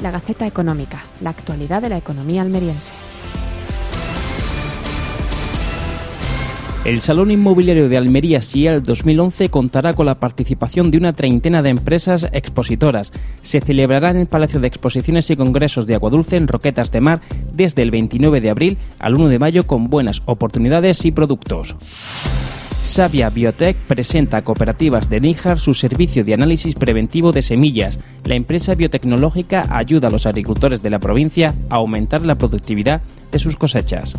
La Gaceta Económica, la actualidad de la economía almeriense. El Salón Inmobiliario de Almería SIEL 2011 contará con la participación de una treintena de empresas expositoras. Se celebrará en el Palacio de Exposiciones y Congresos de Aguadulce en Roquetas de Mar desde el 29 de abril al 1 de mayo con buenas oportunidades y productos. Savia Biotech presenta a cooperativas de Níjar su servicio de análisis preventivo de semillas. La empresa biotecnológica ayuda a los agricultores de la provincia a aumentar la productividad de sus cosechas.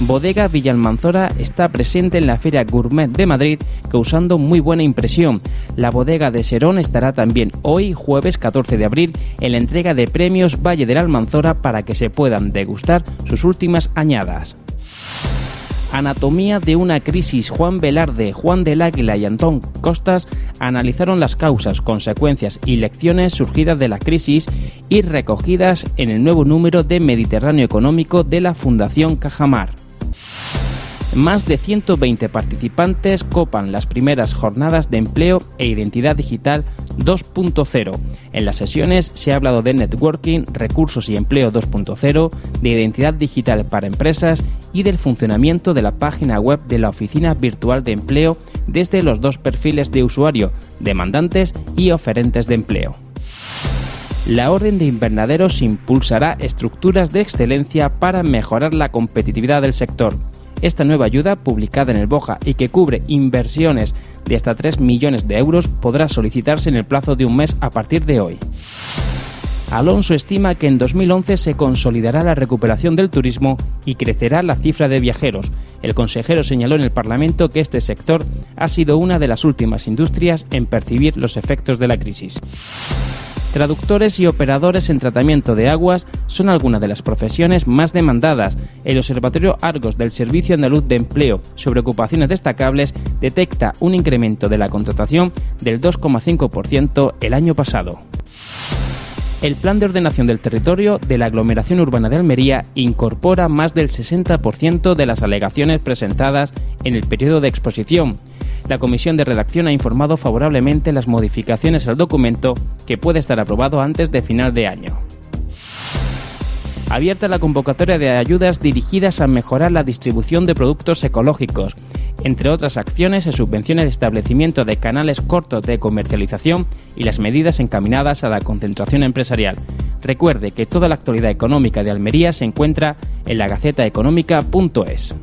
Bodega Villalmanzora está presente en la Feria Gourmet de Madrid, causando muy buena impresión. La bodega de Serón estará también hoy, jueves 14 de abril, en la entrega de premios Valle del Almanzora para que se puedan degustar sus últimas añadas. Anatomía de una crisis. Juan Velarde, Juan del Águila y Antón Costas analizaron las causas, consecuencias y lecciones surgidas de la crisis y recogidas en el nuevo número de Mediterráneo Económico de la Fundación Cajamar. Más de 120 participantes copan las primeras jornadas de empleo e identidad digital 2.0. En las sesiones se ha hablado de networking, recursos y empleo 2.0, de identidad digital para empresas y del funcionamiento de la página web de la Oficina Virtual de Empleo desde los dos perfiles de usuario, demandantes y oferentes de empleo. La Orden de Invernaderos impulsará estructuras de excelencia para mejorar la competitividad del sector. Esta nueva ayuda, publicada en el Boja y que cubre inversiones de hasta 3 millones de euros, podrá solicitarse en el plazo de un mes a partir de hoy. Alonso estima que en 2011 se consolidará la recuperación del turismo y crecerá la cifra de viajeros. El consejero señaló en el Parlamento que este sector ha sido una de las últimas industrias en percibir los efectos de la crisis. Traductores y operadores en tratamiento de aguas son algunas de las profesiones más demandadas. El Observatorio Argos del Servicio Andaluz de Empleo sobre ocupaciones destacables detecta un incremento de la contratación del 2,5% el año pasado. El Plan de Ordenación del Territorio de la Aglomeración Urbana de Almería incorpora más del 60% de las alegaciones presentadas en el periodo de exposición. La Comisión de Redacción ha informado favorablemente las modificaciones al documento que puede estar aprobado antes de final de año abierta la convocatoria de ayudas dirigidas a mejorar la distribución de productos ecológicos. Entre otras acciones, se subvenciona el establecimiento de canales cortos de comercialización y las medidas encaminadas a la concentración empresarial. Recuerde que toda la actualidad económica de Almería se encuentra en la gacetaeconómica.es.